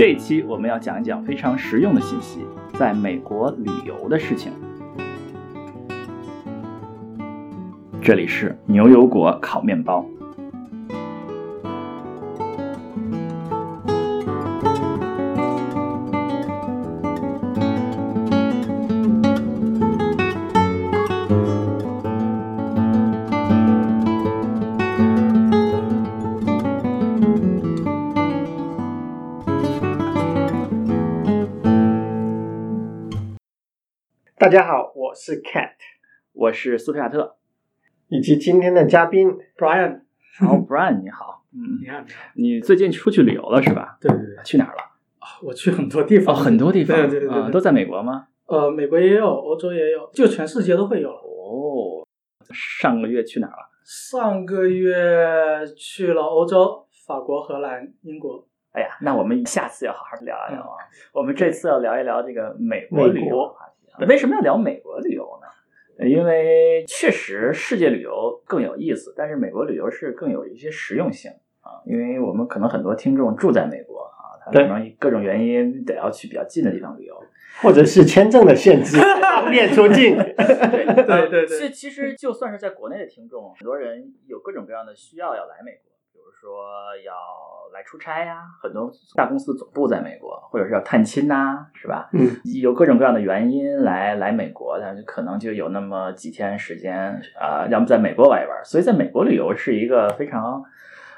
这一期我们要讲一讲非常实用的信息，在美国旅游的事情。这里是牛油果烤面包。大家好，我是 Cat，我是苏菲亚特。以及今天的嘉宾 Brian。好，Brian 你好，嗯，你好，你好。你最近出去旅游了是吧？对对对，去哪儿了？啊，我去很多地方，很多地方，对对对都在美国吗？呃，美国也有，欧洲也有，就全世界都会有了。哦，上个月去哪儿了？上个月去了欧洲，法国、荷兰、英国。哎呀，那我们下次要好好聊一聊啊。我们这次要聊一聊这个美国旅游。为什么要聊美国旅游呢？因为确实世界旅游更有意思，但是美国旅游是更有一些实用性啊。因为我们可能很多听众住在美国啊，他可能各种原因得要去比较近的地方旅游，或者是签证的限制，方便出境。对对对对其实其实就算是在国内的听众，很多人有各种各样的需要要来美国，比如说要来出差呀，很多大公司总部在美国，或者是要探亲呐、是吧？嗯，有各种各样的原因来来美国，但是可能就有那么几天时间啊、要么在美国玩一玩。所以在美国旅游是一个非常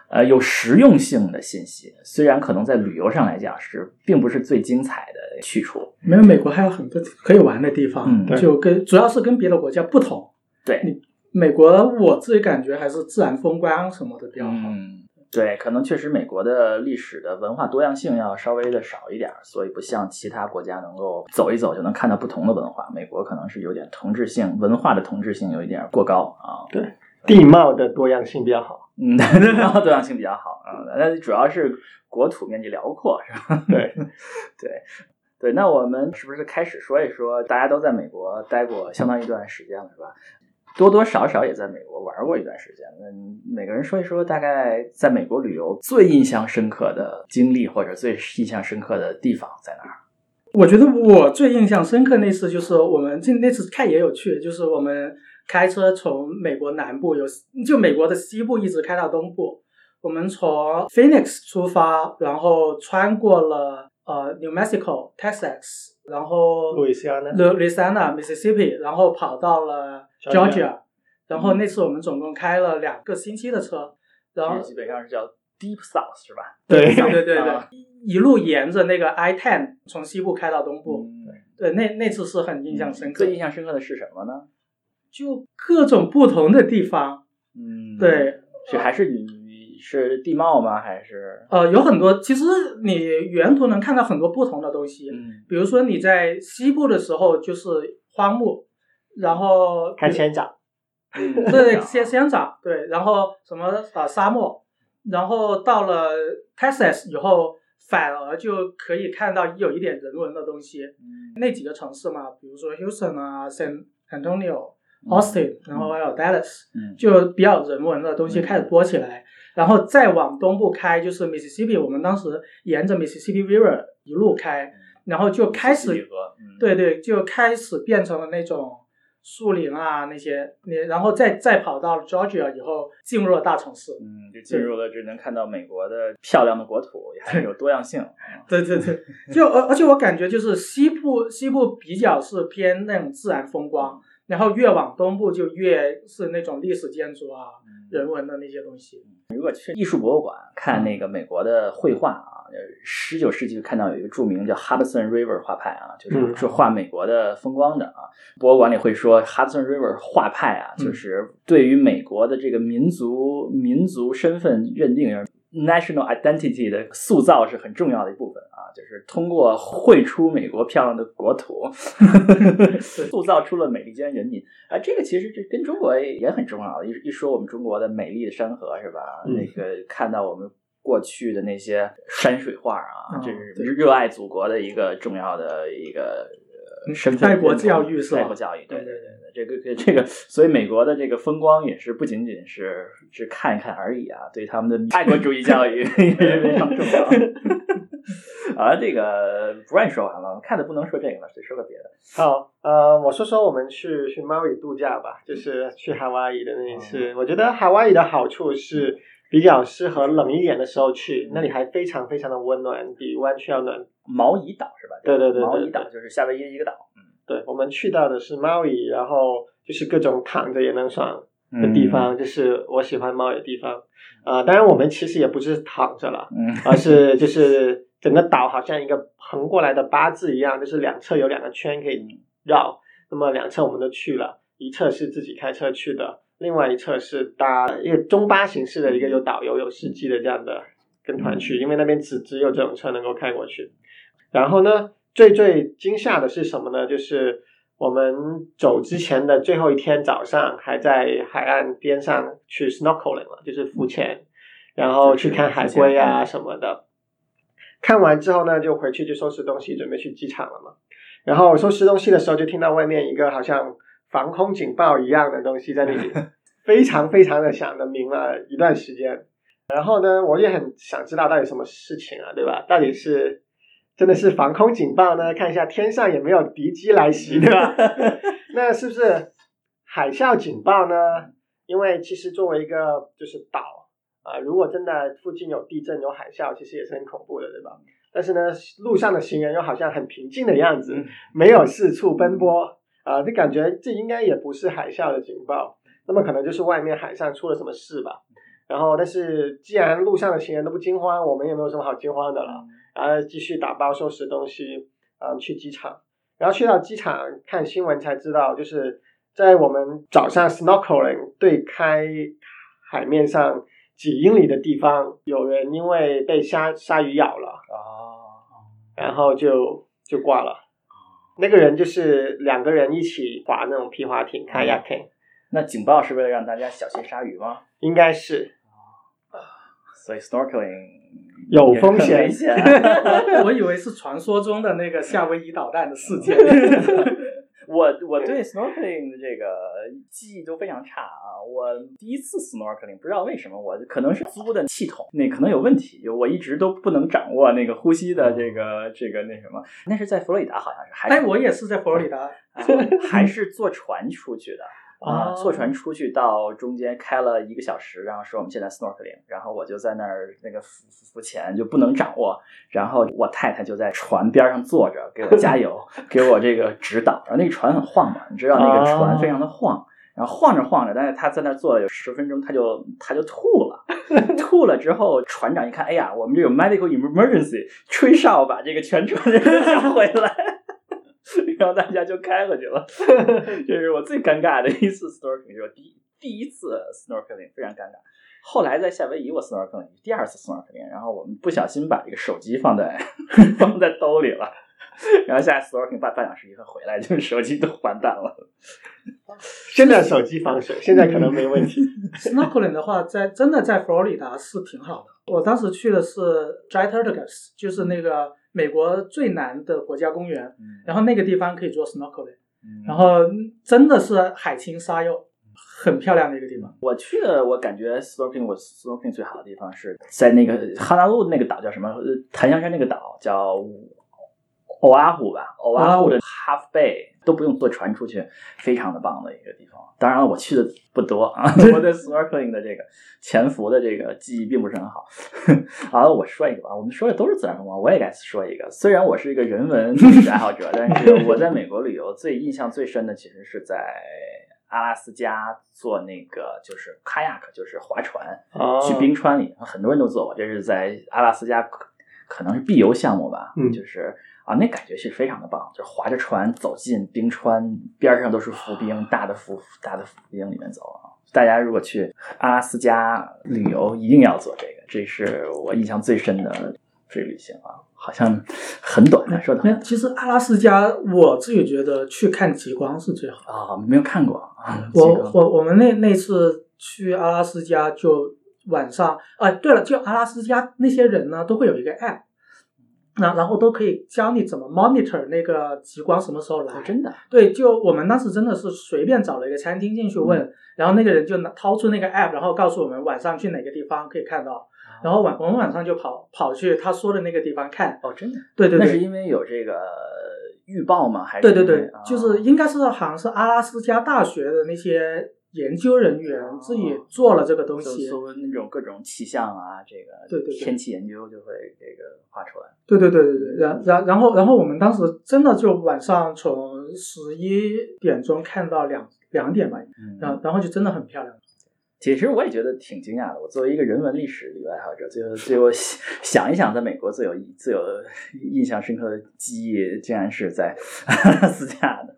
呃有实用性的信息，虽然可能在旅游上来讲是并不是最精彩的去处。没有美国还有很多可以玩的地方，嗯就跟主要是跟别的国家不同。对，美国我自己感觉还是自然风光什么的比较好。嗯，对，可能确实美国的历史的文化多样性要稍微的少一点儿，所以不像其他国家能够走一走就能看到不同的文化。美国可能是有点同质性，文化的同质性有一点过高啊。对地貌的多样性比较好。嗯，地貌多样性比较好啊，那主要是国土面积辽阔，是吧？对对对，那我们是不是开始说一说，大家都在美国待过相当一段时间了，是吧？多多少少也在美国玩过一段时间，那每个人说一说，大概在美国旅游最印象深刻的经历或者最印象深刻的地方在哪儿？我觉得我最印象深刻那次就是我们这那次看也有趣，就是我们开车从美国南部有就美国的西部一直开到东部，我们从 Phoenix 出发，然后穿过了呃 New Mexico、Texas，然后路易斯安那。Louisiana、Mississippi，然后跑到了 Georgia 然后那次我们总共开了两个星期的车，然后这基本上是叫 Deep South 是吧？对对。对对啊，一路沿着那个 I ten 从西部开到东部，嗯，对，那那次是很印象深刻，最印象深刻的是什么呢？就各种不同的地方，嗯，，对，是还是你是地貌吗？还是？呃，有很多，其实你沿途能看到很多不同的东西，嗯。比如说你在西部的时候就是荒漠，然后看仙长，嗯对 仙仙长，对，然后什么啊沙漠，然后到了 Texas 以后，反而就可以看到有一点人文的东西。嗯那几个城市嘛，比如说 Houston 啊、San Antonio、嗯 Austin，然后还有 Dallas，嗯就比较人文的东西开始多起来。然后再往东部开，就是 Mississippi，我们当时沿着 Mississippi River 一路开，然后就开始对对，就开始变成了那种树林啊那些，你然后再再跑到了 Georgia 以后，进入了大城市。嗯，就进入了只能看到美国的漂亮的国土，也还有多样性。嗯对对对，就而而且我感觉就是西部西部比较是偏那种自然风光，然后越往东部就越是那种历史建筑啊、人文的那些东西。如果去艺术博物馆看那个美国的绘画啊，十九世纪看到有一个著名叫 Hudson River 画派啊，就是嗯是画美国的风光的啊。博物馆里会说 Hudson River 画派啊，嗯就是对于美国的这个民族民族身份认定。National identity 的塑造是很重要的一部分啊，就是通过绘出美国漂亮的国土 塑造出了美利坚人民啊。这个其实这跟中国也很重要。一一说我们中国的美丽的山河是吧？嗯那个看到我们过去的那些山水画啊，哦这是对热爱祖国的一个重要的一个。呃身份爱国教育是吧爱国教育，对对对对对，这个这个，所以美国的这个风光也是不仅仅是是看一看而已啊，对他们的爱国主义教育 也是非常重要。啊，这个 Brian 说完了，看的不能说这个了，得说个别的。好，呃，我说说我们去去 Maui 度假吧，就是去夏威夷的那一次。我觉得夏威夷的好处是比较适合冷一点的时候去，那里还非常非常的温暖，比湾区要暖。毛伊岛是吧？对对对，毛伊岛就是夏威夷的一个岛。嗯，对，我们去到的是毛伊，然后就是各种躺着也能爽的地方，就是我喜欢毛伊的地方。啊，当然我们其实也不是躺着了，而是就是整个岛好像一个横过来的八字一样，就是两侧有两个圈可以绕。那么两侧我们都去了，一侧是自己开车去的，另外一侧是搭一个中巴形式的一个有导游有司机的这样的跟团去，因为那边只只有这种车能够开过去。然后呢，最最惊吓的是什么呢？就是我们走之前的最后一天早上，还在海岸边上去 snorkeling 了，就是浮潜，然后去看海龟啊什么的。看完之后呢，就回去就收拾东西，准备去机场了嘛。然后收拾东西的时候，就听到外面一个好像防空警报一样的东西在那里 非常非常的响的鸣了一段时间。然后呢，我也很想知道到底什么事情啊，对吧？到底是。真的是防空警报呢？看一下天上有没有敌机来袭，对吧？那是不是海啸警报呢？因为其实作为一个就是岛啊，如果真的附近有地震有海啸，其实也是很恐怖的，对吧？但是呢，路上的行人又好像很平静的样子，没有四处奔波啊，就感觉这应该也不是海啸的警报，那么可能就是外面海上出了什么事吧。然后，但是既然路上的行人都不惊慌，我们也没有什么好惊慌的了。然后继续打包收拾东西，嗯，去机场。然后去到机场看新闻才知道，就是在我们早上 snorkeling 对开海面上几英里的地方，有人因为被鲨鲨鱼咬了啊，然后就就挂了。那个人就是两个人一起划那种皮划艇 kayaking。那警报是为了让大家小心鲨鱼吗？应该是。所以 snorkeling 有风险，我以为是传说中的那个夏威夷导弹的事件。我我对 snorkeling 的这个记忆都非常差啊！我第一次 snorkeling 不知道为什么，我可能是租的系统那可能有问题，我一直都不能掌握那个呼吸的这个这个那什么。那是在佛罗里达好像是，还哎，我也是在佛罗里达，还是坐船出去的。啊，坐船出去到中间开了一个小时，然后说我们现在 snorkeling，然后我就在那儿那个浮浮潜就不能掌握，然后我太太就在船边上坐着给我加油，给我这个指导。然后那个船很晃嘛，你知道那个船非常的晃，然后晃着晃着，但是他在那坐了有十分钟，他就他就吐了，吐了之后船长一看，哎呀，我们这有 medical emergency，吹哨把这个全船 人叫回来。然后大家就开回去了，这是我最尴尬的一次 snorkeling，就是第第一次 snorkeling 非常尴尬。后来在夏威夷我 snorkeling，第二次 snorkeling，然后我们不小心把这个手机放在 放在兜里了，然后下次 snorkeling 半半小时以后回来，就手机都完蛋了。现在手机防水，现在可能没问题。snorkeling 的话，在真的在佛罗里达是挺好的。我当时去的是 Jet t a r g a s 就是那个。美国最南的国家公园，然后那个地方可以做 snorkeling，然后真的是海清沙幼，很漂亮的一个地方。我去的，我感觉 snorkeling 我 snorkeling 最好的地方是在那个哈纳路那个岛叫什么？檀香山那个岛叫。欧阿湖吧，欧阿湖的 Half Bay 都不用坐船出去，非常的棒的一个地方。当然了，我去的不多啊，我对 snorkeling 的这个潜伏的这个记忆并不是很好。好，我说一个吧，我们说的都是自然风光，我也该说一个。虽然我是一个人文爱好者，但是我在美国旅游最印象最深的其实是在阿拉斯加坐那个就是 kayak，就是划船去冰川里，很多人都坐过，这是在阿拉斯加可能是必游项目吧，就是。啊，那感觉是非常的棒，就划着船走进冰川，边上都是浮冰，大的浮大的浮冰里面走啊。大家如果去阿拉斯加旅游，一定要做这个，这是我印象最深的这旅行啊。好像很短，说的。其实阿拉斯加，我自己觉得去看极光是最好啊。没有看过啊。我我我们那那次去阿拉斯加，就晚上啊，对了，就阿拉斯加那些人呢，都会有一个 app。那然后都可以教你怎么 monitor 那个极光什么时候来？真的？对，就我们当时真的是随便找了一个餐厅进去问，然后那个人就拿掏出那个 app，然后告诉我们晚上去哪个地方可以看到。然后晚我们晚上就跑跑去他说的那个地方看。哦，真的？对对对。那是因为有这个预报吗？还是？对对对，就是应该是好像是阿拉斯加大学的那些研究人员自己做了这个东西，搜那种各种气象啊，这个对对天气研究就会这个画出来。对对对对对，然然然后然后我们当时真的就晚上从十一点钟看到两两点吧，然后然后就真的很漂亮。其实我也觉得挺惊讶的。我作为一个人文历史里爱好者，最后最后想一想，在美国最有最有印象深刻的记忆，竟然是在阿拉斯加的。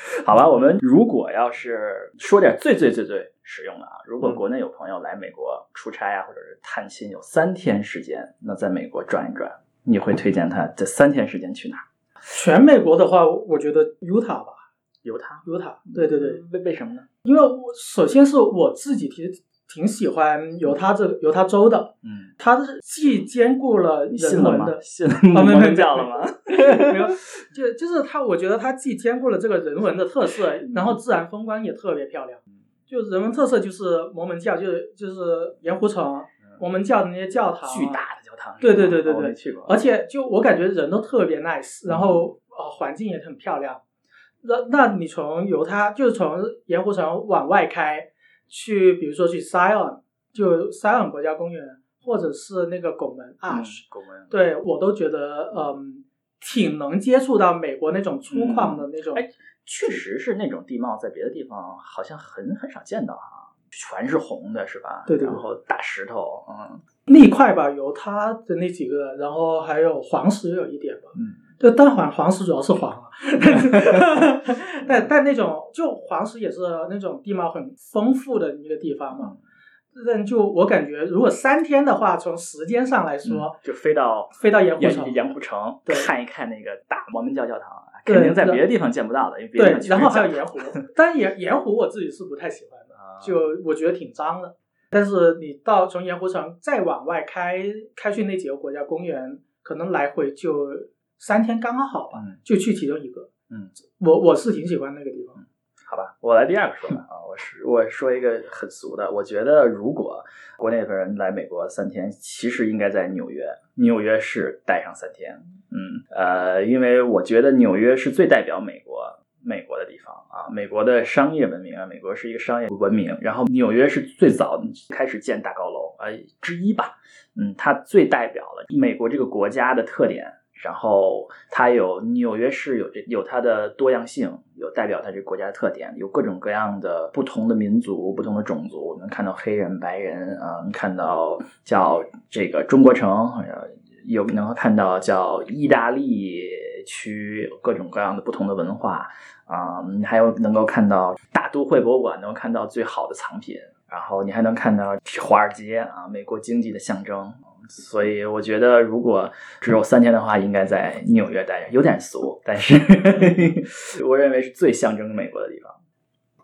好吧，我们如果要是说点最最最最实用的啊，如果国内有朋友来美国出差啊，或者是探亲，有三天时间，那在美国转一转，你会推荐他这三天时间去哪？全美国的话，我觉得犹他吧。犹他，犹他，对对对，为为什么呢？因为我首先是我自己其实挺喜欢犹他这个犹他州的，嗯，它是既兼顾了人文的，信摩门教了吗？没有，就就是它，我觉得它既兼顾了这个人文的特色，然后自然风光也特别漂亮。就人文特色就是摩门教，就是就是盐湖城摩门教的那些教堂，巨大的教堂，对对对对对，去过。而且就我感觉人都特别 nice，然后呃环境也很漂亮。那那你从犹他就是从盐湖城往外开，去比如说去 Zion，就 Zion 国家公园，或者是那个拱门 Arch，拱门，对我都觉得嗯，挺能接触到美国那种粗犷的那种。哎，确实是那种地貌，在别的地方好像很很少见到哈，全是红的，是吧？对对。然后大石头，嗯，那块吧，有它的那几个，然后还有黄石有一点吧，嗯。就但黄黄石主要是黄 了，但但那种就黄石也是那种地貌很丰富的一个地方嘛。但就我感觉，如果三天的话，从时间上来说，就飞到飞到盐湖城，盐湖城看一看那个大摩门教教堂，肯定在别的地方见不到的。因为对，然后还有盐湖，但盐盐湖我自己是不太喜欢的，就我觉得挺脏的。但是你到从盐湖城再往外开开去那几个国家公园，可能来回就。三天刚刚好吧，就去其中一个。嗯，我我是挺喜欢那个地方。好吧，我来第二个说吧。啊，我是我说一个很俗的，我觉得如果国内的人来美国三天，其实应该在纽约，纽约市待上三天。嗯，呃，因为我觉得纽约是最代表美国美国的地方啊，美国的商业文明啊，美国是一个商业文明。然后纽约是最早开始建大高楼啊之一吧。嗯，它最代表了美国这个国家的特点。然后它有纽约市有这有它的多样性，有代表它这国家特点，有各种各样的不同的民族、不同的种族，能看到黑人、白人啊，能看到叫这个中国城，有能够看到叫意大利区，各种各样的不同的文化啊，还有能够看到大都会博物馆，能够看到最好的藏品，然后你还能看到华尔街啊，美国经济的象征。所以我觉得，如果只有三天的话，应该在纽约待着，有点俗，但是 我认为是最象征美国的地方。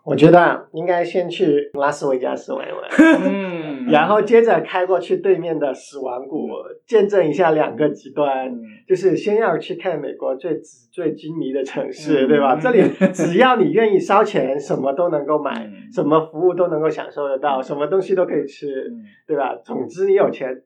我觉得应该先去拉斯维加斯玩一玩，嗯，然后接着开过去对面的死亡谷，见证一下两个极端，就是先要去看美国最最精迷的城市，对吧？这里 只要你愿意烧钱，什么都能够买，什么服务都能够享受得到，什么东西都可以吃，对吧？总之你有钱。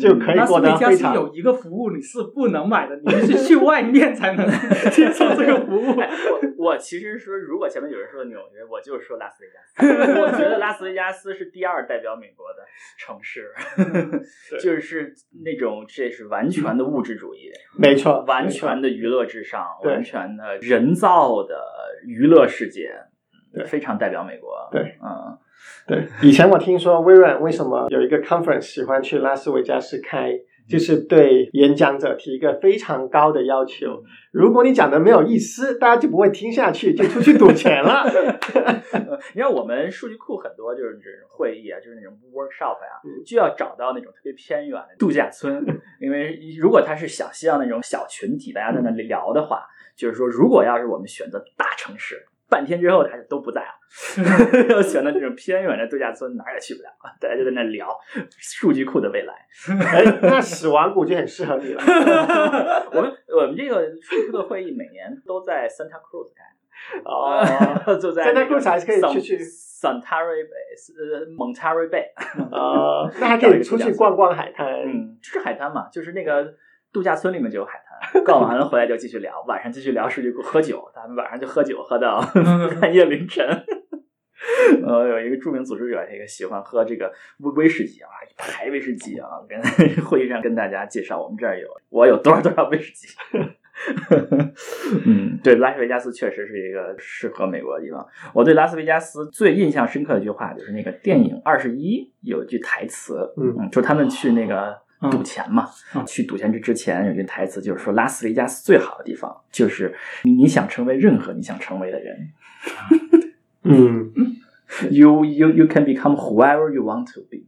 就可以过得非常。有一个服务你是不能买的，你是去外面才能 接受这个服务。我我其实说，如果前面有人说纽约，我就说拉斯维加斯。我觉得拉斯维加斯是第二代表美国的城市，就是那种这是完全的物质主义，没错，完全的娱乐至上，完全的人造的娱乐世界，非常代表美国。对，嗯。对，以前我听说微软为什么有一个 conference 喜欢去拉斯维加斯开，就是对演讲者提一个非常高的要求。如果你讲的没有意思，大家就不会听下去，就出去赌钱了。你看我们数据库很多就是这种会议啊，就是那种 workshop 呀，就要找到那种特别偏远的度假村，因为如果他是想希望那种小群体大家在那里聊的话，就是说如果要是我们选择大城市。半天之后，他就都不在了。又选择这种偏远的度假村，哪儿也去不了大家就在那聊数据库的未来。那史瓦谷就很适合你了。我们我们这个数据库的会议每年都在 Santa Cruz 开。哦，就在那 Cruz 还是可以去去 Sunterry Bay，呃，Monterey Bay。哦，那还可以出去逛逛海滩。嗯，就是海滩嘛，就是那个度假村里面就有海滩。逛完了回来就继续聊，晚上继续聊出去喝酒，咱们晚上就喝酒喝到 半夜凌晨。呃，有一个著名组织者，这个喜欢喝这个威威士忌啊，一排威士忌啊，跟 会议上跟大家介绍，我们这儿有我有多少多少威士忌。嗯，对，拉斯维加斯确实是一个适合美国的地方。我对拉斯维加斯最印象深刻的一句话就是那个电影《二十一》有一句台词，嗯，就是他们去那个赌钱嘛，去赌钱之之前有句台词，就是说拉斯维加斯最好的地方就是你想成为任何你想成为的人。嗯，you you you can become whoever you want to be。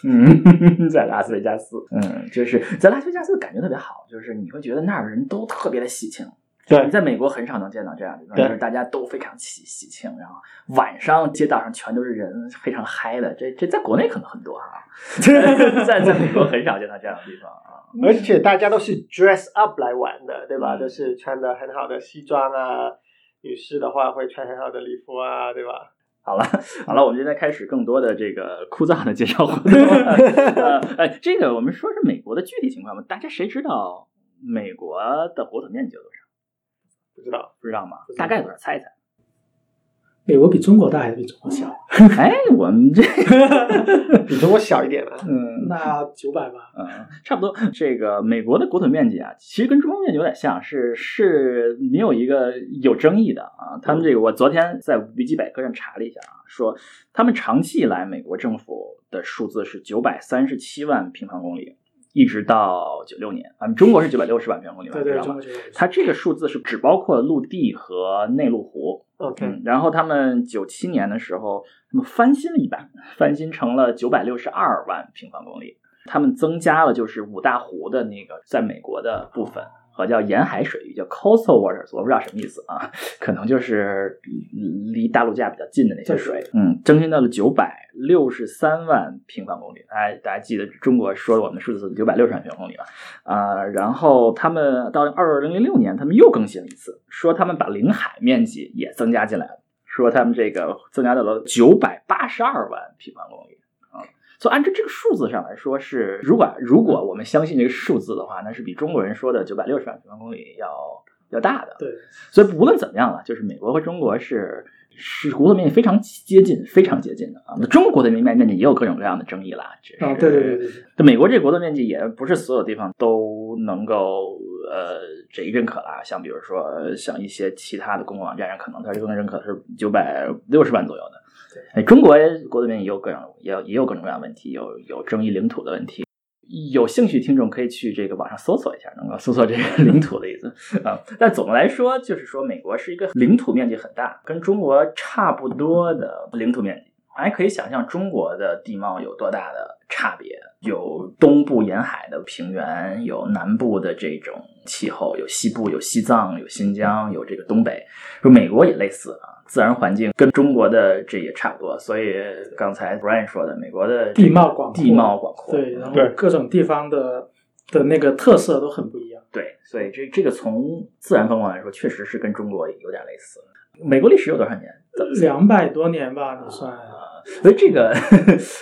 嗯，在拉斯维加斯，嗯，就是在拉斯维加斯感觉特别好，就是你会觉得那儿的人都特别的喜庆。对，你在美国很少能见到这样的地方，就是大家都非常喜喜庆，然后晚上街道上全都是人，非常嗨的。这这在国内可能很多哈，在在美国很少见到这样的地方啊。而且大家都是 dress up 来玩的，对吧？都是穿的很好的西装啊。女士的话会穿很好的礼服啊，对吧？好了，好了，我们现在开始更多的这个枯燥的介绍活动。呃，哎，这个我们说是美国的具体情况吧？大家谁知道美国的国土面积有多少？不知道，不知道吗？大概多少？猜一猜。美国比中国大还是比中国小？哎，我们这 比中国小一点吧。嗯，那九百吧。嗯，差不多。这个美国的国土面积啊，其实跟中国面积有点像，是是没有一个有争议的啊。他们这个，我昨天在维基百科上查了一下啊，说他们长期以来美国政府的数字是九百三十七万平方公里。一直到九六年，咱们中国是九百六十万平方公里，对对，它这个数字是只包括陆地和内陆湖。OK，然后他们九七年的时候，他们翻新了一版，翻新成了九百六十二万平方公里。他们增加了就是五大湖的那个在美国的部分。和叫沿海水域，叫 coastal waters，我不知道什么意思啊，可能就是离大陆架比较近的那些水。嗯，增新到了九百六十三万平方公里。哎，大家记得中国说我们数字是九百六十万平方公里吧啊。然后他们到二零零六年，他们又更新了一次，说他们把领海面积也增加进来了，说他们这个增加到了九百八十二万平方公里。所以按照这个数字上来说，是如果如果我们相信这个数字的话，那是比中国人说的九百六十万平方公里要要大的。对，所以无论怎么样了，就是美国和中国是是国土面积非常接近，非常接近的啊。那中国的面面积也有各种各样的争议啦。啊，对对对对。那美国这国土面积也不是所有地方都能够呃这一认可啦。像比如说像一些其他的公共网站上，可能它这个认可是九百六十万左右的。哎，中国国土面积也有各种，也有也有各种各样问题，有有争议领土的问题。有兴趣听众可以去这个网上搜索一下，能够搜索这个 领土的意思啊。但总的来说，就是说美国是一个领土面积很大，跟中国差不多的领土面积。还可以想象中国的地貌有多大的差别，有东部沿海的平原，有南部的这种气候，有西部，有西藏，有新疆，有这个东北。说美国也类似啊。自然环境跟中国的这也差不多，所以刚才 Brian 说的，美国的地貌广地貌广阔，对，然后各种地方的的那个特色都很不一样。对，所以这这个从自然风光来说，确实是跟中国有点类似。美国历史有多少年？两百多年吧，你算。所以这个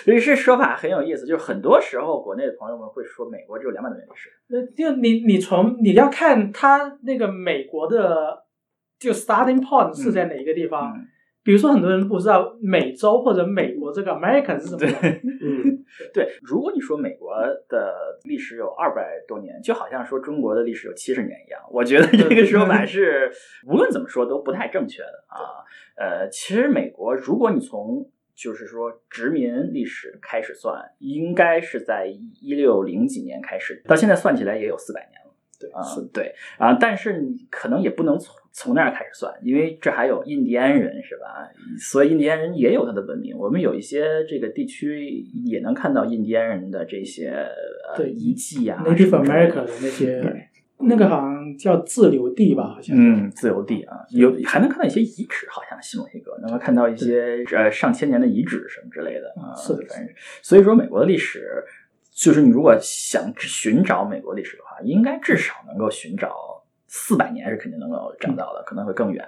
这说法很有意思，就是很多时候国内的朋友们会说美国只有两百多年历史。那就你你从你要看它那个美国的。就 starting point 是在哪一个地方？比如说，很多人不知道美洲或者美国这个 American 是什么。嗯，对。如果你说美国的历史有二百多年，就好像说中国的历史有七十年一样，我觉得这个说法是无论怎么说都不太正确的啊。呃，其实美国，如果你从就是说殖民历史开始算，应该是在一六零几年开始，到现在算起来也有四百年了。对啊，对啊，但是你可能也不能从从那儿开始算，因为这还有印第安人是吧？所以印第安人也有他的文明。我们有一些这个地区也能看到印第安人的这些呃遗迹啊，Native America 的那些，那个好像叫自留地吧？好像嗯，自留地啊，有还能看到一些遗址，好像西蒙西哥能够看到一些呃上千年的遗址什么之类的啊。是的，反正所以说美国的历史。就是你如果想寻找美国历史的话，应该至少能够寻找四百年是肯定能够找到的，可能会更远。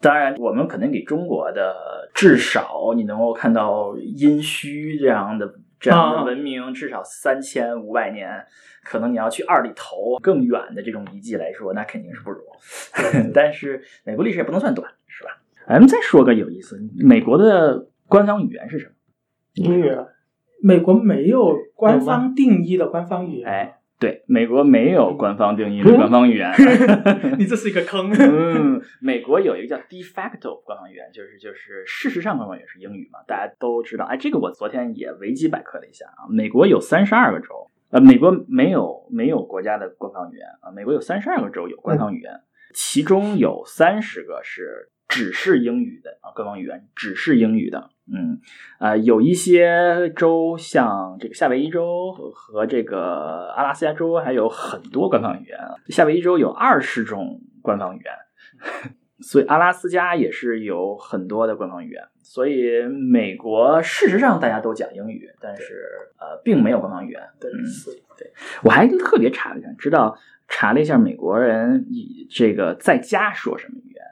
当然，我们可能给中国的至少你能够看到殷墟这样的这样的文明，至少三千五百年。可能你要去二里头更远的这种遗迹来说，那肯定是不如。但是美国历史也不能算短，是吧？咱们再说个有意思，美国的官方语言是什么？英语。美国没有官方定义的官方语言。哎。对，美国没有官方定义的官方语言，你这是一个坑。嗯，美国有一个叫 de facto 官方语言，就是就是事实上官方语言是英语嘛，大家都知道。哎，这个我昨天也维基百科了一下啊，美国有三十二个州，呃，美国没有没有国家的官方语言啊，美国有三十二个州有官方语言，其中有三十个是只是英语的啊，官方语言只是英语的。嗯，啊，有一些州，像这个夏威夷州和这个阿拉斯加州，还有很多官方语言。夏威夷州有二十种官方语言，所以阿拉斯加也是有很多的官方语言。所以美国事实上大家都讲英语，但是呃，并没有官方语言。对，对，我还特别查了一下，知道查了一下美国人以这个在家说什么语言。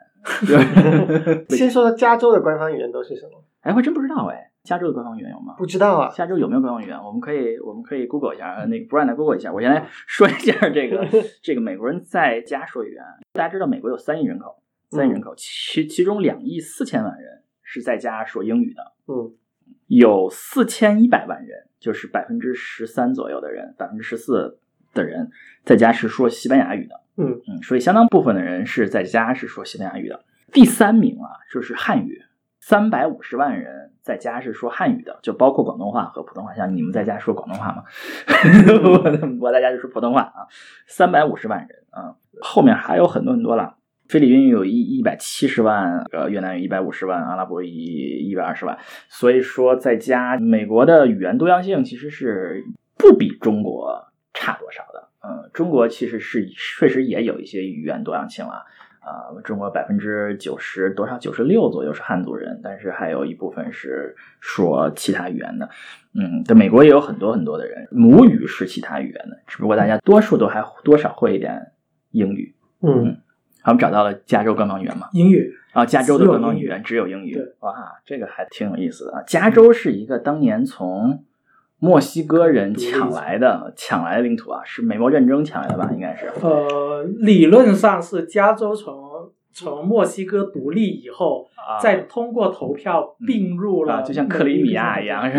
先说说加州的官方语言都是什么？哎，我还真不知道哎，加州的官方语言有吗？不知道啊，加州有没有官方语言？我们可以，我们可以 Google 一下，那个 Brian 来 Google 一下。我先来说一下这个 这个美国人在家说语言。大家知道美国有三亿人口，三亿人口，其其中两亿四千万人是在家说英语的。嗯，有四千一百万人，就是百分之十三左右的人，百分之十四的人在家是说西班牙语的。嗯嗯，所以相当部分的人是在家是说西班牙语的。第三名啊，就是汉语。三百五十万人在家是说汉语的，就包括广东话和普通话。像你们在家说广东话吗？我我在家就说普通话啊。三百五十万人啊，后面还有很多很多了。菲律宾有一一百七十万，呃，越南有一百五十万，阿拉伯语一百二十万。所以说，在家美国的语言多样性其实是不比中国差多少的。嗯，中国其实是确实也有一些语言多样性啊。啊，中国百分之九十多少九十六左右是汉族人，但是还有一部分是说其他语言的。嗯，在美国也有很多很多的人母语是其他语言的，只不过大家多数都还多少会一点英语。嗯，我们找到了加州官方语言嘛？英语啊，加州的官方语言只有英语。哇，这个还挺有意思的啊。加州是一个当年从。墨西哥人抢来的，抢来的领土啊，是美墨战争抢来的吧？应该是。呃，理论上是加州从从墨西哥独立以后，啊再通过投票并入了，就像克里米亚一样，是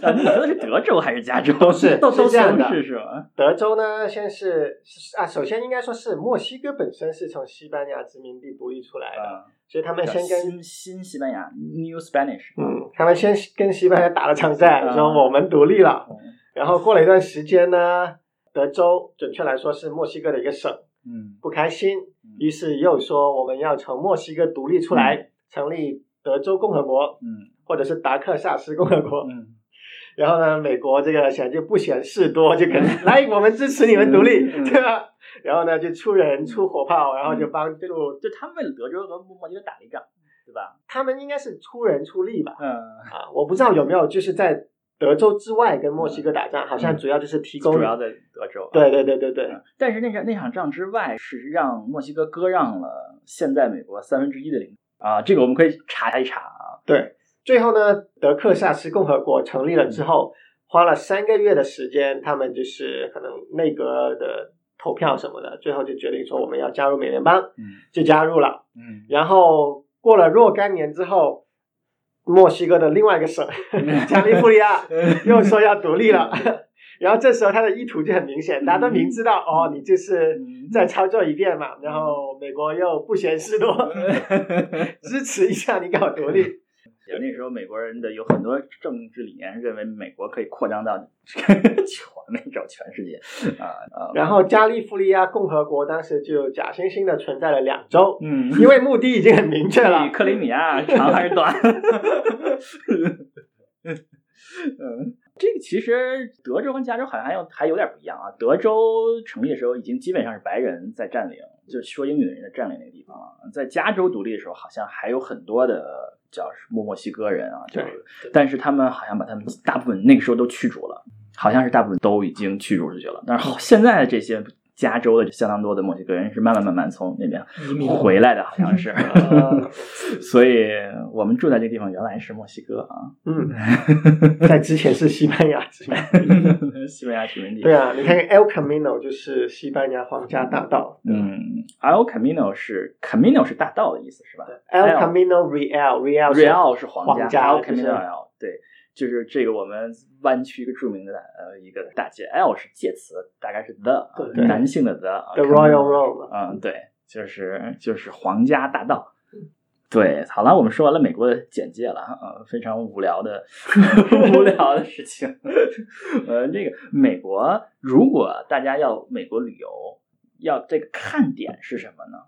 吧？你说的是德州还是加州？都是都是这样的，是是吧？德州呢，先是啊，首先应该说是墨西哥本身是从西班牙殖民地独立出来的。所以他们先跟新西班牙 New Spanish，嗯，他们先跟西班牙打了场战，说我们独立了。然后过了一段时间呢，德州准确来说是墨西哥的一个省，嗯，不开心，于是又说我们要从墨西哥独立出来，成立德州共和国，嗯，或者是达克萨斯共和国，嗯。然后呢，美国这个想就不嫌事多，就可能来我们支持你们独立，对吧？然后呢，就出人出火炮，然后就帮助，就他们为了德州和墨西哥打了一仗，对吧？他们应该是出人出力吧？嗯。啊，我不知道有没有就是在德州之外跟墨西哥打仗，好像主要就是提供，主要在德州。对对对对对。但是那场那场仗之外，是让墨西哥割让了现在美国三分之一的领土啊，这个我们可以查一查啊。对，最后呢，德克萨斯共和国成立了之后，花了三个月的时间，他们就是可能内阁的。投票什么的，最后就决定说我们要加入美联邦，嗯，就加入了，嗯，然后过了若干年之后，墨西哥的另外一个省加利福尼亚 又说要独立了，然后这时候他的意图就很明显，大家都明知道哦，你就是再操作一遍嘛，然后美国又不嫌事多，支持一下你搞独立。那时候美国人的有很多政治理念，认为美国可以扩张到 全那种全世界啊啊。然后加利福尼亚共和国当时就假惺惺的存在了两周，嗯，因为目的已经很明确了。克里米亚长还是短？嗯，这个其实德州跟加州好像还有还有点不一样啊。德州成立的时候已经基本上是白人在占领，就是说英语的人在占领那个地方了。在加州独立的时候，好像还有很多的叫墨墨西哥人啊，就是，但是他们好像把他们大部分那个时候都驱逐了，好像是大部分都已经驱逐出去了。但是现在的这些加州的相当多的墨西哥人是慢慢慢慢从那边回来的，好像是。所以我们住在这个地方原来是墨西哥啊。嗯，在之前是西班牙殖民，西班牙殖民地。对啊，你看 El Camino 就是西班牙皇家大道。嗯，El Camino 是 Camino 是大道的意思是吧？El Camino Real Real Real 是皇家，El Camino 对。就是这个我们湾区一个著名的呃一个大街，L 是介词，大概是 the 男性的 the，The Royal Road，嗯，对，就是就是皇家大道。对，好了，我们说完了美国的简介了啊，非常无聊的 无聊的事情。呃，这个美国，如果大家要美国旅游，要这个看点是什么呢？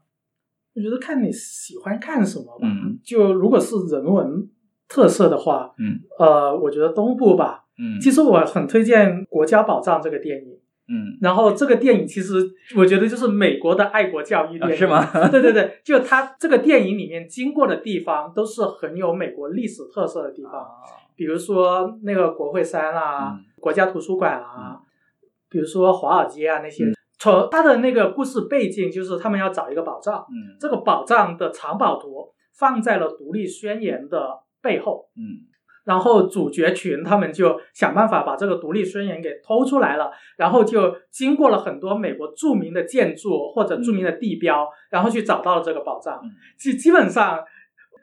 我觉得看你喜欢看什么吧。就如果是人文。特色的话，嗯，呃，我觉得东部吧，嗯，其实我很推荐《国家宝藏》这个电影，嗯，然后这个电影其实我觉得就是美国的爱国教育电影，是吗？对对对，就它这个电影里面经过的地方都是很有美国历史特色的地方，比如说那个国会山啦，国家图书馆啊，比如说华尔街啊那些，从它的那个故事背景就是他们要找一个宝藏，嗯，这个宝藏的藏宝图放在了独立宣言的。背后，嗯，然后主角群他们就想办法把这个独立宣言给偷出来了，然后就经过了很多美国著名的建筑或者著名的地标，然后去找到了这个宝藏。基基本上，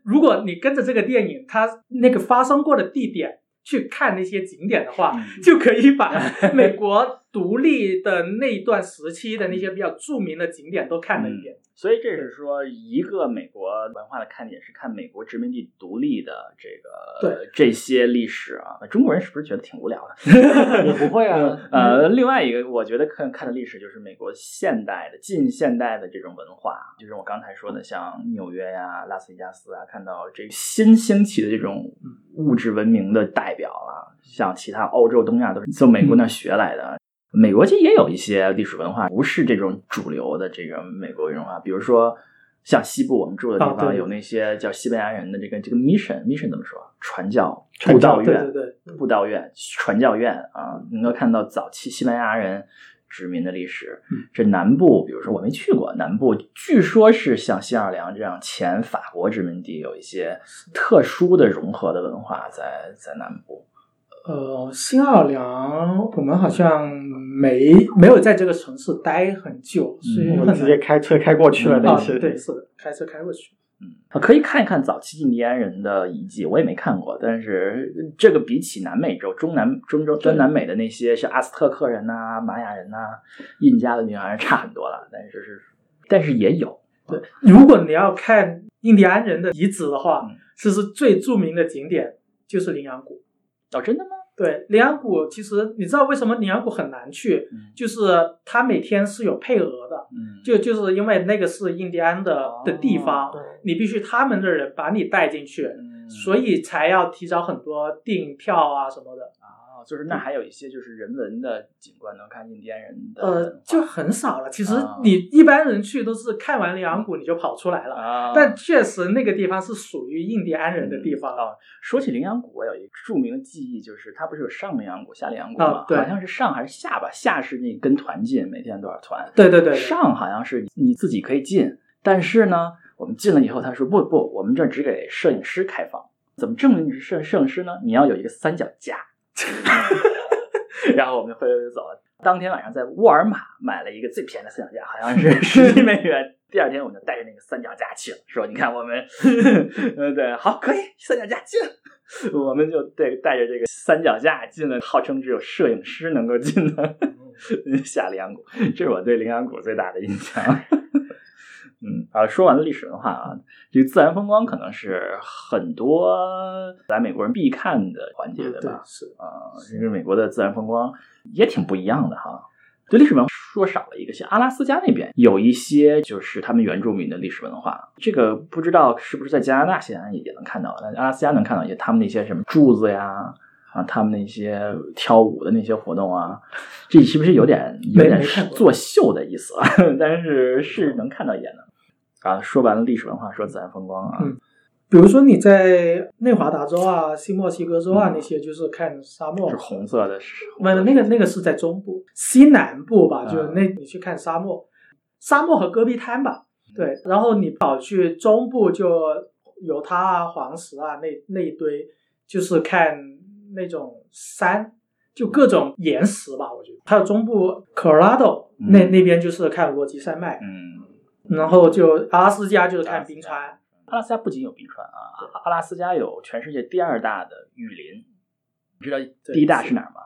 如果你跟着这个电影，它那个发生过的地点去看那些景点的话，就可以把美国独立的那一段时期的那些比较著名的景点都看了一遍。所以这是说，一个美国文化的看点是看美国殖民地独立的这个对这些历史啊。中国人是不是觉得挺无聊的？我不会啊。呃，另外一个我觉得看看的历史就是美国现代的、近现代的这种文化，就是我刚才说的，像纽约呀、拉斯维加斯啊，看到这新兴起的这种物质文明的代表啊，像其他欧洲、东亚都是从美国那学来的。美国其实也有一些历史文化，不是这种主流的这个美国文化。比如说，像西部我们住的地方，有那些叫西班牙人的这个这个 mission mission 怎么说？传教布道院，对对对，布道院传教院啊，能够看到早期西班牙人殖民的历史。这南部，比如说我没去过南部，据说是像新奥尔良这样前法国殖民地，有一些特殊的融合的文化在在南部。呃，新奥尔良，我们好像没没有在这个城市待很久，所以我们直接开车开过去了。那次对，是的，开车开过去。嗯，可以看一看早期印第安人的遗迹，我也没看过，但是这个比起南美洲、中南、中洲、中南美的那些像阿斯特克人呐、玛雅人呐、印加的地方，还是差很多了。但是是，但是也有。对，如果你要看印第安人的遗址的话，其实最著名的景点就是羚羊谷。哦，真的吗？对，羚羊谷其实你知道为什么羚羊谷很难去？就是它每天是有配额的，就就是因为那个是印第安的的地方，你必须他们的人把你带进去，所以才要提早很多订票啊什么的。就是那还有一些就是人文的景观，能看印第安人的。呃，就很少了。其实你一般人去都是看完羚羊谷你就跑出来了。啊但确实那个地方是属于印第安人的地方。啊，说起羚羊谷，我有一个著名的记忆，就是它不是有上羚羊谷、下羚羊谷吗？对，好像是上还是下吧？下是你跟团进，每天多少团？对对对。上好像是你自己可以进，但是呢，我们进了以后，他说不不，我们这只给摄影师开放。怎么证明你是摄摄影师呢？你要有一个三脚架。然后我们灰溜溜走了。当天晚上在沃尔玛买了一个最便宜的三脚架，好像是 十几美元。第二天我们就带着那个三脚架去了，说：“你看我们，嗯，对，好，可以三脚架进。”我们就带带着这个三脚架进了，号称只有摄影师能够进的 下羚羊谷。这是我对羚羊谷最大的印象。嗯啊，说完了历史文化啊，这个自然风光可能是很多来美国人必看的环节，对吧？是啊，因为美国的自然风光也挺不一样的哈。对历史文化说少了一个，像阿拉斯加那边有一些就是他们原住民的历史文化，这个不知道是不是在加拿大现在也能看到，但阿拉斯加能看到一些他们那些什么柱子呀啊，他们那些跳舞的那些活动啊，这是不是有点有点作秀的意思？但是是能看到一点的。啊，说完了历史文化，说自然风光啊，比如说你在内华达州啊、新墨西哥州啊那些，就是看沙漠，是红色的。不，那个那个是在中部、西南部吧？就那你去看沙漠，沙漠和戈壁滩吧。对，然后你跑去中部，就犹他啊、黄石啊那那一堆，就是看那种山，就各种岩石吧。我觉得还有中部科罗拉多那那边就是看落基山脉。嗯。然后就阿拉斯加就是看冰川。阿拉斯加不仅有冰川啊，阿拉斯加有全世界第二大的雨林。你知道第一大是哪儿吗？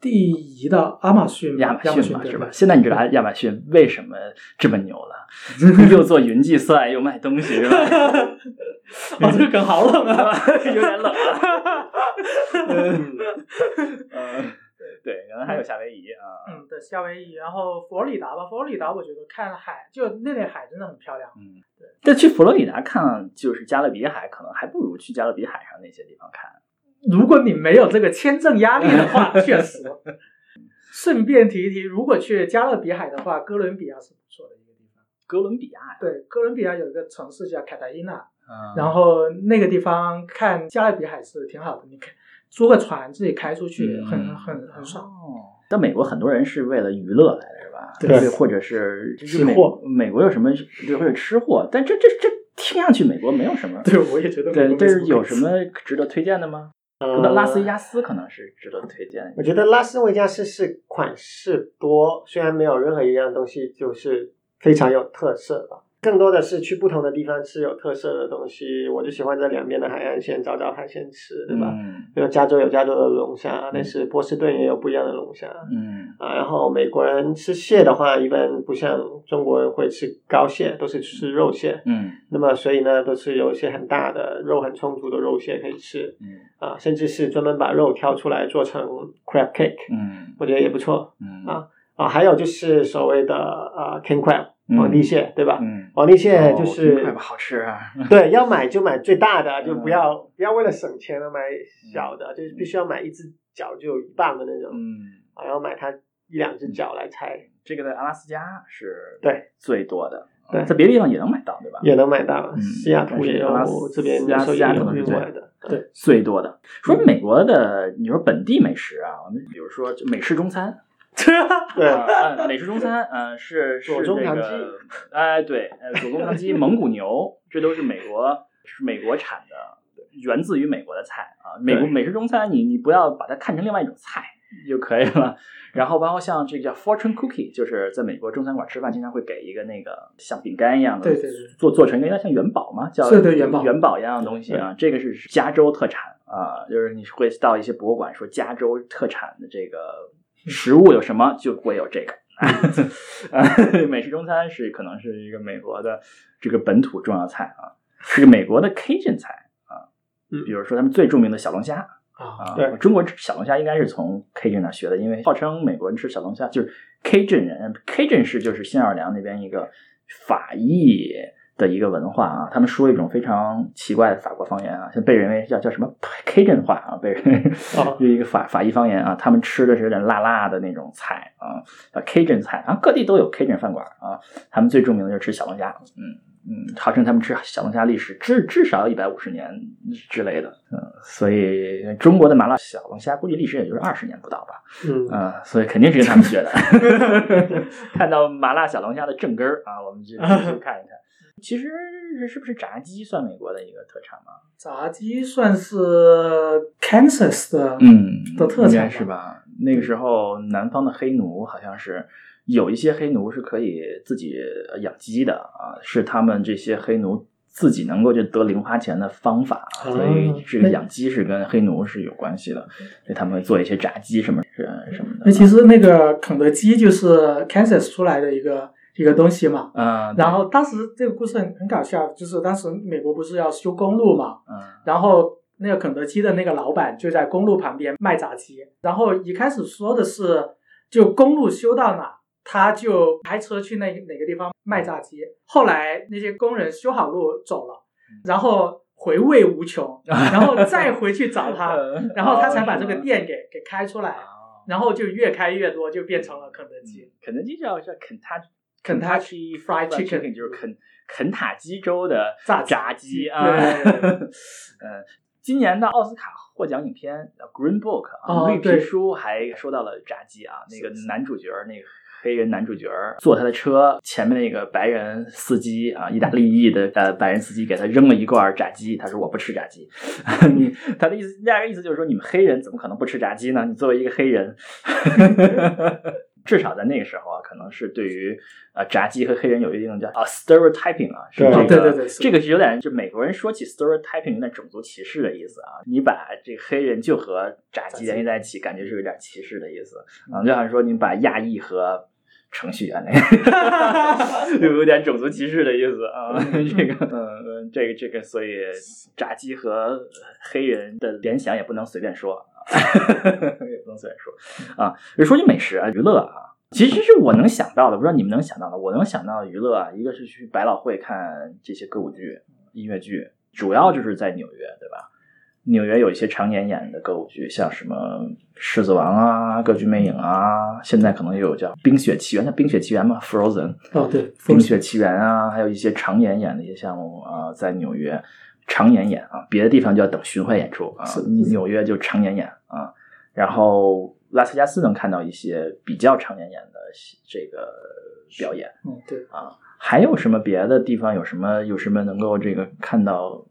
第一的亚马逊，亚马逊嘛是吧？现在你知道亚马逊为什么这么牛了？又做云计算，又卖东西，是吧？哦，这个梗好冷啊，有点冷啊。嗯。对，可能还有夏威夷啊。嗯，对，夏威夷，然后佛罗里达吧，佛罗里达我觉得看海，就那类海真的很漂亮。嗯，对。但去佛罗里达看，就是加勒比海，可能还不如去加勒比海上那些地方看。如果你没有这个签证压力的话，确实。顺便提一提，如果去加勒比海的话，哥伦比亚是不错的一个地方。哥伦比亚。对，哥伦比亚有一个城市叫卡塔伊纳，然后那个地方看加勒比海是挺好的，你看。租个船自己开出去，很很很爽。哦，在美国很多人是为了娱乐来的，是吧？对，或者是吃货。美国有什么？或者吃货？但这这这听上去美国没有什么。对，我也觉得。对，这是有什么值得推荐的吗？那拉斯维加斯可能是值得推荐。我觉得拉斯维加斯是款式多，虽然没有任何一样东西就是非常有特色吧。更多的是去不同的地方吃有特色的东西，我就喜欢在两边的海岸线找找海鲜吃，对吧？嗯。比如加州有加州的龙虾，但是波士顿也有不一样的龙虾。嗯。啊，然后美国人吃蟹的话，一般不像中国人会吃膏蟹，都是吃肉蟹。嗯。那么，所以呢，都是有一些很大的肉很充足的肉蟹可以吃。嗯。啊，甚至是专门把肉挑出来做成 crab cake。嗯。我觉得也不错。嗯。啊啊，还有就是所谓的啊 king crab。皇帝蟹对吧？嗯，皇帝蟹就是好吃啊。对，要买就买最大的，就不要不要为了省钱而买小的，就是必须要买一只脚就有一半的那种。嗯，然后买它一两只脚来拆。这个在阿拉斯加是对最多的，对，在别的地方也能买到，对吧？也能买到，西雅图也有，这边西雅图运过来的，对，最多的。说美国的，你说本地美食啊，我们比如说美式中餐。对，美式中餐，嗯，是是这个，哎，对，呃，左宗棠鸡、蒙古牛，这都是美国，是美国产的，源自于美国的菜啊。美国美式中餐，你你不要把它看成另外一种菜就可以了。然后包括像这个叫 fortune cookie，就是在美国中餐馆吃饭经常会给一个那个像饼干一样的，对对对，做做成一个像元宝嘛，叫元宝元宝一样的东西啊。这个是加州特产啊，就是你会到一些博物馆说加州特产的这个。食物有什么就会有这个，美式中餐是可能是一个美国的这个本土重要菜啊，是个美国的 Cajun 菜啊，比如说他们最著名的小龙虾啊，对，中国吃小龙虾应该是从 Cajun 那学的，因为号称美国人吃小龙虾就是 Cajun 人，Cajun 是就是新奥尔良那边一个法裔。的一个文化啊，他们说一种非常奇怪的法国方言啊，像被认为叫叫什么 Cajun 话啊，被认为 一个法法裔方言啊，他们吃的是有点辣辣的那种菜啊，叫 Cajun 菜啊，各地都有 Cajun 饭馆啊，他们最著名的就是吃小龙虾，嗯嗯，号称他们吃小龙虾历史至至少一百五十年之类的，嗯，所以中国的麻辣小龙虾估计历史也就是二十年不到吧，嗯。所以肯定是跟他们学的，看到麻辣小龙虾的正根儿啊，我们就去看一看。其实是不是炸鸡算美国的一个特产吗？炸鸡算是 Kansas 的，嗯，的特产是吧？那个时候南方的黑奴好像是有一些黑奴是可以自己养鸡的啊，是他们这些黑奴自己能够就得零花钱的方法，所以这个养鸡是跟黑奴是有关系的，所以他们会做一些炸鸡什么什什么的。那其实那个肯德基就是 Kansas 出来的一个。一个东西嘛，嗯，然后当时这个故事很很搞笑，就是当时美国不是要修公路嘛，嗯，然后那个肯德基的那个老板就在公路旁边卖炸鸡，然后一开始说的是就公路修到哪，他就开车去那哪个地方卖炸鸡，后来那些工人修好路走了，然后回味无穷，然后再回去找他，然后他才把这个店给给开出来，然后就越开越多，就变成了肯德基，肯德基叫叫肯他。Kentucky Fried Chicken 就是肯肯塔基州的炸炸鸡啊。对 嗯，今年的奥斯卡获奖影片《Green Book》啊，哦绿皮书还说到了炸鸡啊，那个男主角那个。黑人男主角坐他的车，前面那个白人司机啊，意大利裔的呃白人司机给他扔了一罐炸鸡，他说我不吃炸鸡。你他的意思，大概意思就是说你们黑人怎么可能不吃炸鸡呢？你作为一个黑人，至少在那个时候啊，可能是对于呃炸鸡和黑人有一定的叫啊 stereotyping 啊，是对这个对对对是这个是有点就美国人说起 stereotyping 有点种族歧视的意思啊，你把这个黑人就和炸鸡联系在一起，感觉是有点歧视的意思啊，就好像说你把亚裔和程序员那个，就有点种族歧视的意思啊。这个，嗯嗯，这个这个，所以炸鸡和黑人的联想也不能随便说，啊，也不能随便说啊。就说起美食啊，娱乐啊，其实是我能想到的，不知道你们能想到的。我能想到的娱乐啊，一个是去百老汇看这些歌舞剧、音乐剧，主要就是在纽约，对吧？纽约有一些常年演的歌舞剧，像什么《狮子王》啊，《歌剧魅影》啊，现在可能又有叫《冰雪奇缘》，叫《冰雪奇缘》嘛，《Frozen》。哦对，《冰雪奇缘》啊，还有一些常年演的一些项目啊、在纽约常年演啊，别的地方就要等巡回演出啊，纽约就常年演啊。然后拉斯维加斯能看到一些比较常年演的这个表演嗯对，啊。还有什么别的地方有什么有什么能够这个看到？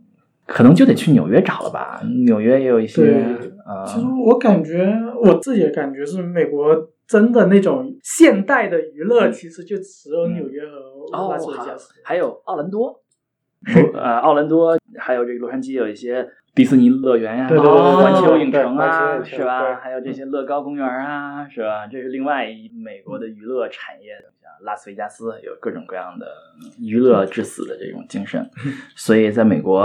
可能就得去纽约找了吧。纽约也有一些对啊，其实我感觉我自己的感觉是，美国真的那种现代的娱乐，其实就只有纽约和哦拉斯维加斯。还有奥兰多，呃，奥兰多还有这个洛杉矶有一些迪士尼乐园呀、对对对对环球影城啊，是吧？还有这些乐高公园啊，是吧？这是另外一美国的娱乐产业，像拉斯维加斯有各种各样的娱乐至死的这种精神，所以在美国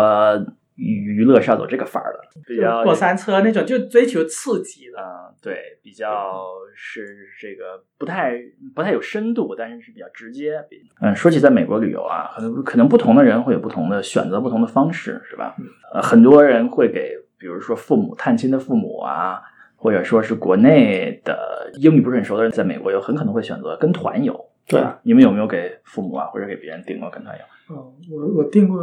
娱娱乐是要走这个范儿的，比较过山车那种，就追求刺激的。嗯，对，比较是这个不太不太有深度，但是是比较直接。嗯，说起在美国旅游啊，可能可能不同的人会有不同的选择，不同的方式，是吧？呃，很多人会给，比如说父母探亲的父母啊，或者说是国内的英语不是很熟的人，在美国有很可能会选择跟团游。对吧你们有没有给父母啊，或者给别人订过跟团游嗯，我我订过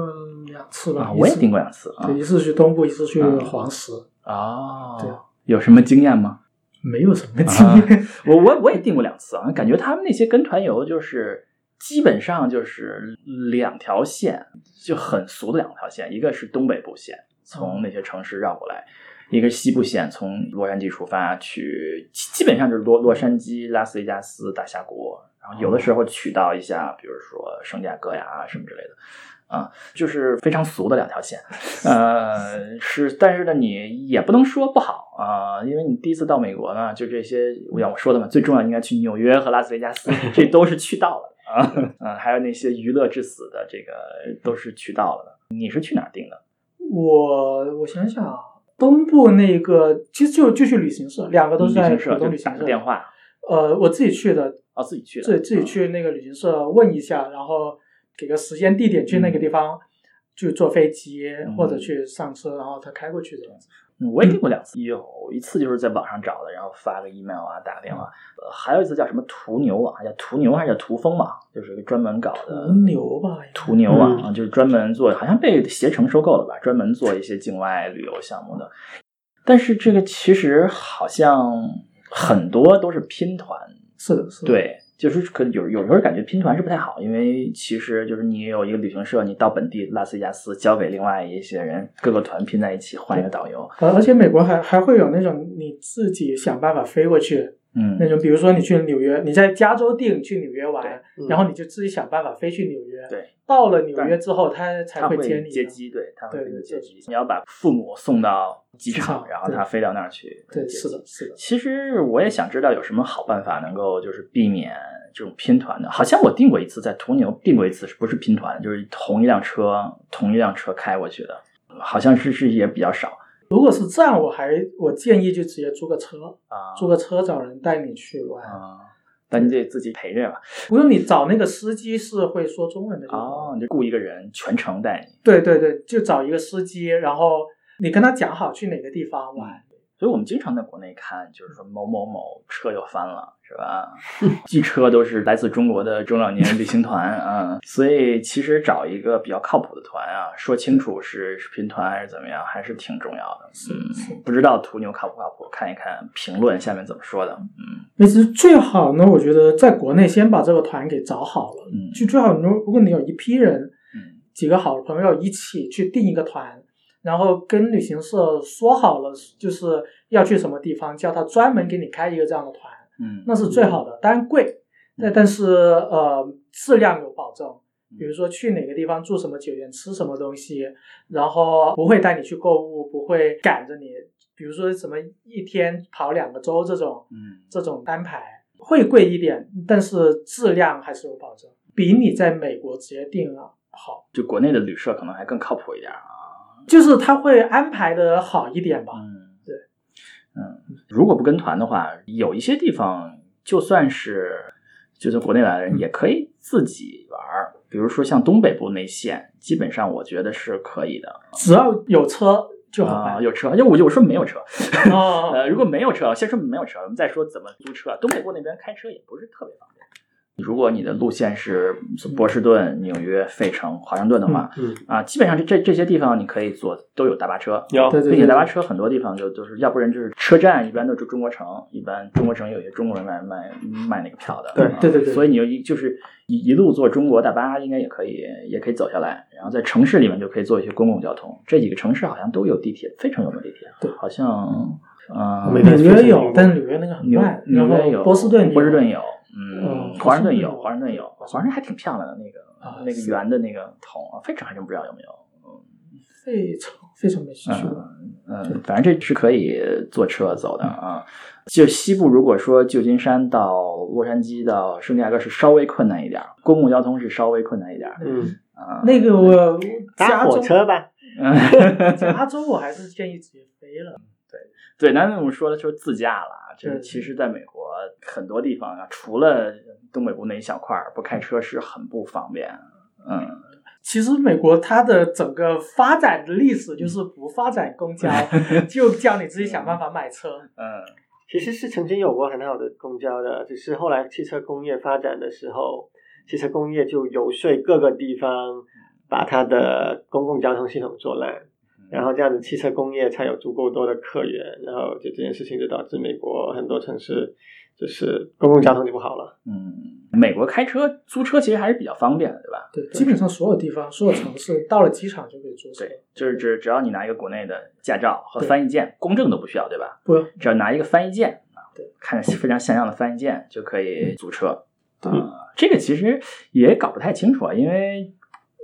两次吧，啊？我也订过两次啊对，。一次去东部，一次去啊黄石，哦对，有什么经验吗？没有什么经验。我我我也订过两次啊，感觉他们那些跟团游就是基本上就是两条线，就很俗的两条线，一个是东北部线，从那些城市绕过来。一个是西部线，从洛杉矶出发去，基基本上就是洛洛杉矶、拉斯维加斯、大峡谷，然后有的时候取到一下，比如说圣地亚哥呀什么之类的，啊，就是非常俗的两条线，呃，是，但是呢，你也不能说不好啊、因为你第一次到美国呢，就这些，像我说的嘛，最重要应该去纽约和拉斯维加斯，这都是去到了啊，嗯，还有那些娱乐至死的，这个都是去到了的。你是去哪儿订的？我我想想啊，东部那个其实就就去旅行社，两个都是在旅行社浦东旅行社。就打个电话，呃，我自己去的，哦，自己去的，自己自己去那个旅行社问一下，然后给个时间地点去那个地方，就坐飞机嗯或者去上车，然后他开过去这样子。嗯，我也订过两次，有一次就是在网上找的，然后发个 email 啊，打个电话。呃，还有一次叫什么途牛啊，叫途牛还是叫途风嘛，就是一个专门搞的途牛吧，途牛网啊，就是专门做，好像被携程收购了吧，专门做一些境外旅游项目的。但是这个其实好像很多都是拼团，是的，是的，对，就是可有有时候感觉拼团是不太好，因为其实就是你有一个旅行社，你到本地拉斯维加斯交给另外一些人，各个团拼在一起换一个导游，而而且美国还还会有那种你自己想办法飞过去嗯那种，比如说你去纽约，你在加州定去纽约玩，嗯然后你就自己想办法飞去纽约。对，到了纽约之后，他才会接你。接机，对，他会给你接机。你要把父母送到机机场，然后他飞到那儿去。对，是的，是的。其实我也想知道有什么好办法能够就是避免这种拼团的。好像我订过一次，在途牛订过一次，是不是拼团？就是同一辆车，同一辆车开过去的，好像是是也比较少如果是这样，我还我建议就直接租个车，啊。租个车找人带你去玩，啊，但你得自己陪着吧。不用你找那个司机是会说中文的。哦，你就雇一个人全程带你。对对对，就找一个司机，然后你跟他讲好去哪个地方玩。所以我们经常在国内看，就是说某某某车又翻了，是吧？寄车都是来自中国的中老年旅行团啊，所以其实找一个比较靠谱的团啊，说清楚是视频团还是怎么样，还是挺重要的。嗯，不知道途牛靠不靠谱，看一看评论下面怎么说的。嗯，其实最好呢，我觉得在国内先把这个团给找好了。嗯，就最好，如如果你有一批人，嗯，几个好朋友一起去订一个团。然后跟旅行社说好了，就是要去什么地方，叫他专门给你开一个这样的团，嗯，那是最好的。当然贵，但但是呃质量有保证。比如说去哪个地方住什么酒店，吃什么东西，然后不会带你去购物，不会赶着你。比如说什么一天跑两个州这种，嗯，这种安排会贵一点，但是质量还是有保证，比你在美国直接订啊好。就国内的旅社可能还更靠谱一点啊。就是他会安排的好一点吧。嗯，对，嗯，如果不跟团的话，有一些地方就算是就是国内来的人也可以自己玩儿，比如说像东北部那线，基本上我觉得是可以的，只要有车就好啊，有车。因为我就说没有车，哦，呃，如果没有车，先说没有车，我们再说怎么租车。东北部那边开车也不是特别方便。如果你的路线是波士顿、纽约、费城、华盛顿的话，嗯啊，基本上这这这些地方你可以坐都有大巴车，有，并且大巴车很多地方就就是要不然就是车站，一般都是中国城，一般中国城有些中国人卖卖卖那个票的，对对对对，所以你就一就是一一路坐中国大巴，应该也可以也可以走下来，然后在城市里面就可以坐一些公共交通，这几个城市好像都有地铁，费城有没有地铁，对，好像啊纽约有，但是纽约那个很慢，纽约有，波士顿波士顿有。嗯，华盛顿有，华盛顿有，华盛顿还挺漂亮的，那个啊，那个圆的那个桶啊，费城还真不知道有没有。嗯，费城，费城没去过。嗯，反正这是可以坐车走的啊。就西部，如果说旧金山到洛杉矶到圣地亚哥是稍微困难一点，公共交通是稍微困难一点。嗯啊，那个我 搭火车吧。加州我还是建议直接飞了。对 对，那我们说的就是自驾了。这其实在美国很多地方啊，除了东北部那一小块儿，不开车是很不方便。嗯，其实美国它的整个发展的历史就是不发展公交，就叫你自己想办法买车。嗯，其实是曾经有过很好的公交的，只是后来汽车工业发展的时候，汽车工业就游说各个地方把它的公共交通系统做烂。然后这样子，汽车工业才有足够多的客源，然后就这件事情就导致美国很多城市就是公共交通就不好了。嗯，美国开车租车其实还是比较方便的，对吧？对，基本上所有地方、所有城市到了机场就可以租车。对，就是只只要你拿一个国内的驾照和翻译件，公证都不需要，对吧？不，只要拿一个翻译件啊，对，看着非常像样的翻译件就可以租车。啊，这个其实也搞不太清楚啊，因为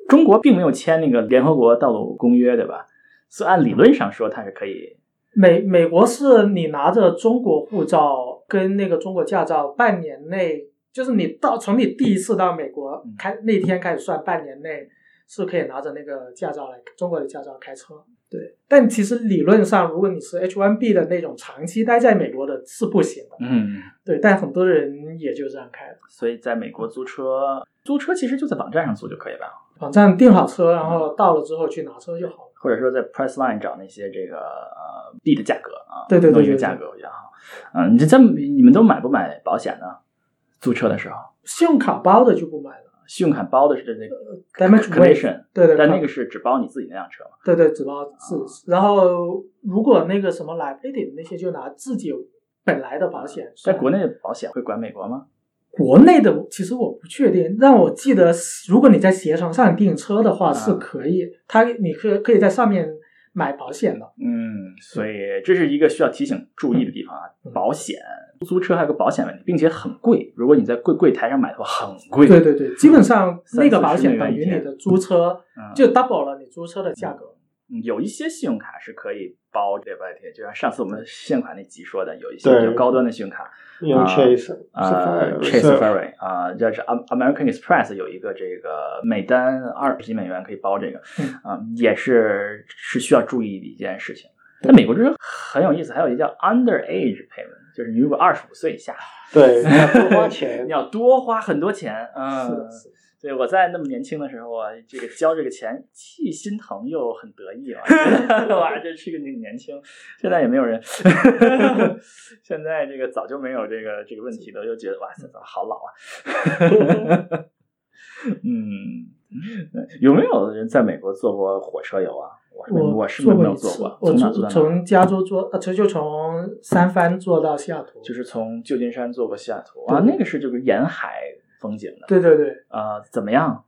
中国并没有签那个联合国道路公约，对吧？所以按理论上说，它是可以。美美国是你拿着中国护照跟那个中国驾照，半年内就是你到从你第一次到美国开那天开始算，半年内是可以拿着那个驾照来中国的驾照开车。对，但其实理论上，如果你是 H1B 的那种长期待在美国的，是不行的。嗯，对，但很多人也就这样开了。所以在美国租车，租车其实就在网站上租就可以了。网站订好车，然后到了之后去拿车就好了。或者说在 Priceline 找那些这个呃币的价格啊，对对对，一个价格比较好。嗯，你这你们都买不买保险呢？租车的时候，信用卡包的就不买了。信用卡包的是那个 damage collision，对对，但那个是只包你自己那辆车嘛？对对，只包自。然后如果那个什么 liability 那些，就拿自己本来的保险。在国内的保险会管美国吗？国内的其实我不确定，但我记得如果你在携程上订车的话是可以，它你可可以在上面买保险的。嗯，所以这是一个需要提醒注意的地方啊，保险。租车还有个保险问题，并且很贵。如果你在柜柜台上买的话，很贵。对对对，基本上那个保险等于你的租车就 double 了你租车的价格。有一些信用卡是可以包这个保险，就像上次我们信用卡那集说的，有一些比较高端的信用卡，用 Chase 啊，Chase Ferry 啊，就是 American Express 有一个这个每单二十几美元可以包这个，啊，也是是需要注意的一件事情。在美国这很有意思，还有一个叫 underage payment，就是你如果二十五岁以下，对，你要多花钱，你要多花很多钱，嗯，对，我在那么年轻的时候啊，这个交这个钱既心疼又很得意啊！哇，这是个你年轻，现在也没有人，现在这个早就没有这个这个问题了，又觉得哇塞，好老啊！嗯，有没有人在美国坐过火车游啊？我我是没有坐过，我从哪坐哪？从加州坐，呃，就就从三藩坐到西雅图，就是从旧金山坐过西雅图啊，那个是就是沿海风景的。对对对，呃，怎么样？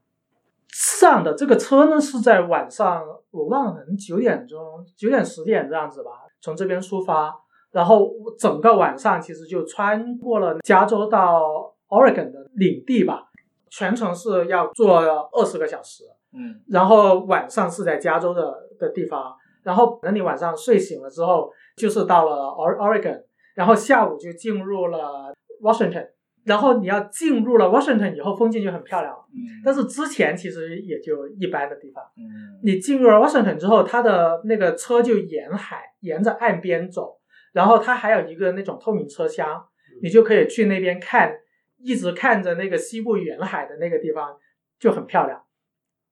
这样的这个车呢是在晚上，我忘了，可能九点钟、九点十点这样子吧，从这边出发，然后整个晚上其实就穿过了加州到 Oregon 的领地吧，全程是要坐二十个小时。嗯，然后晚上是在加州的的地方，然后等你晚上睡醒了之后，就是到了 Or Oregon，然后下午就进入了 Washington，然后你要进入了 Washington 以后，风景就很漂亮了。嗯，但是之前其实也就一般的地方。嗯，你进入了 Washington 之后，它的那个车就沿海沿着岸边走，然后它还有一个那种透明车厢，你就可以去那边看，一直看着那个西部沿海的那个地方就很漂亮。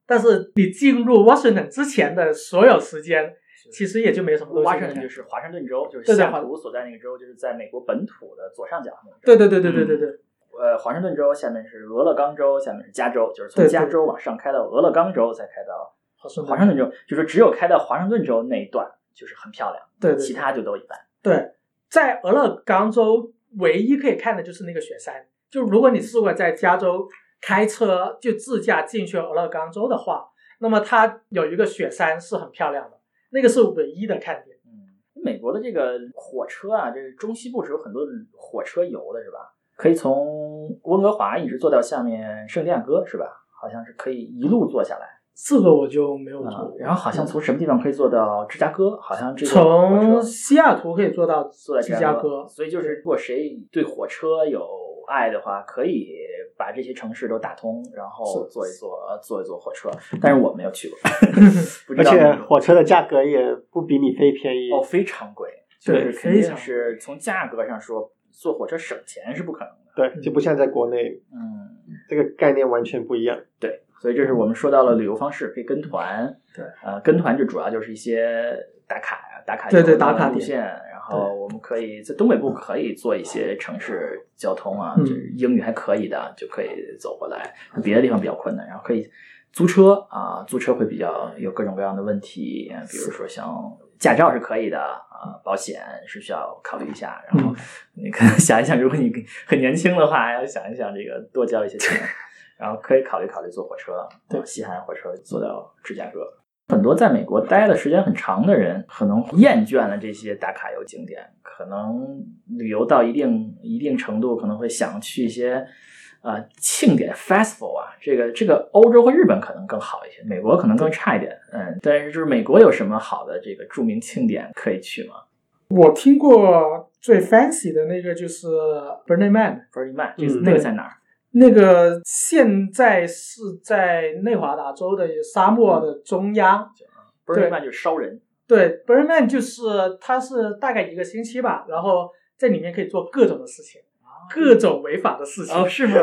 但是你进入 Washington 之前的所有时间，其实也就没什么东西。华盛顿就是华盛顿州，就是西雅图所在那个州，就是在美国本土的左上角那个。对对对对对对对。呃，华盛顿州下面是俄勒冈州，下面是加州，就是从加州往上开到俄勒冈州，再开到华盛顿州。就是只有开到华盛顿州那一段就是很漂亮，对，其他就都一般。对，在俄勒冈州唯一可以看的就是那个雪山。就如果你试过在加州。开车就自驾进去俄勒冈州的话，那么它有一个雪山是很漂亮的，那个是唯一的看点。嗯，美国的这个火车啊，这个中西部是有很多火车游的，是吧？可以从温哥华一直坐到下面圣地亚哥，是吧？好像是可以一路坐下来。这个我就没有坐。然后好像从什么地方可以坐到芝加哥？好像这个从西雅图可以坐到芝加哥。所以就是，如果谁对火车有爱的话，可以。把这些城市都打通，然后坐一坐，坐一坐火车。但是我没有去过，而且火车的价格也不比你飞便宜哦，非常贵。就是，肯定是从价格上说，坐火车省钱是不可能的。对，就不像在国内，嗯，这个概念完全不一样。对，所以这是我们说到了旅游方式，可以跟团。对，呃，跟团就主要就是一些打卡呀，打卡对对打卡路线。哦，我们可以在东北部可以做一些城市交通啊，就是英语还可以的，就可以走过来。别的地方比较困难，然后可以租车啊，租车会比较有各种各样的问题，比如说像驾照是可以的啊，保险是需要考虑一下。然后你可能 想一想，如果你很年轻的话，要想一想这个多交一些钱，然后可以考虑考虑坐火车，对，西海岸火车坐到芝加哥。很多在美国待的时间很长的人，可能厌倦了这些打卡游景点，可能旅游到一定一定程度，可能会想去一些呃庆典 festival 啊，这个这个欧洲和日本可能更好一些，美国可能更差一点。嗯，但是就是美国有什么好的这个著名庆典可以去吗？我听过最 fancy 的那个就是 Burning Man，Burning Man，就是那个在哪儿？那个现在是在内华达州的沙漠的中央，Burning Man 就是烧人。对，Burning Man 就是它是大概一个星期吧，然后在里面可以做各种的事情，各种违法的事情。哦，是吗？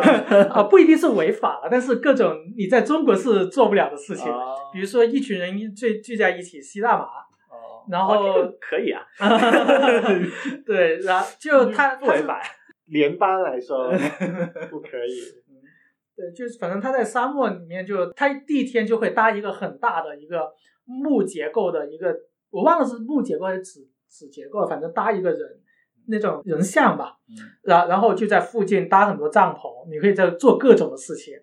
啊，不一定是违法了，但是各种你在中国是做不了的事情，比如说一群人聚聚在一起吸大麻。哦，然后可以啊。对，然后就他不违法。联邦来说 不可以，对，就是反正他在沙漠里面，就他第一天就会搭一个很大的一个木结构的一个，我忘了是木结构还是纸纸结构，反正搭一个人那种人像吧，然然后就在附近搭很多帐篷，你可以在做各种的事情，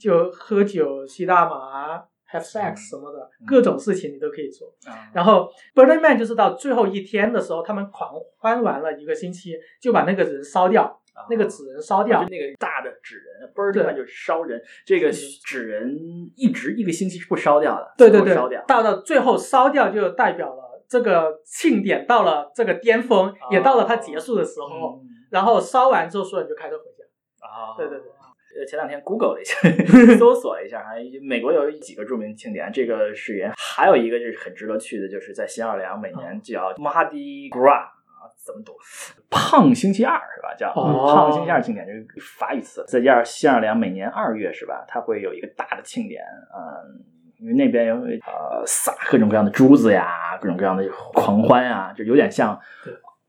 就喝酒、吸大麻、have sex 什么的各种事情你都可以做。然后 Burning Man 就是到最后一天的时候，他们狂欢完了一个星期，就把那个人烧掉，那个纸人烧掉，就那个大的纸人，Burning Man 就是烧人，这个纸人一直一个星期是不烧掉的，对对对，烧掉，到了最后烧掉就代表了这个庆典到了这个巅峰，也到了它结束的时候，然后烧完之后，所有人就开车回家。啊，对对对。呃，前两天 Google 了一下，搜索了一下，哈，美国有几个著名庆典，这个是也还有一个就是很值得去的，就是在新奥尔良每年叫 Mardi Gras 啊，怎么读胖星期二是吧？叫胖星期二庆典，这个法语词。再加上新奥尔良每年二月是吧？它会有一个大的庆典，嗯，因为那边有呃撒各种各样的珠子呀，各种各样的狂欢呀，就有点像。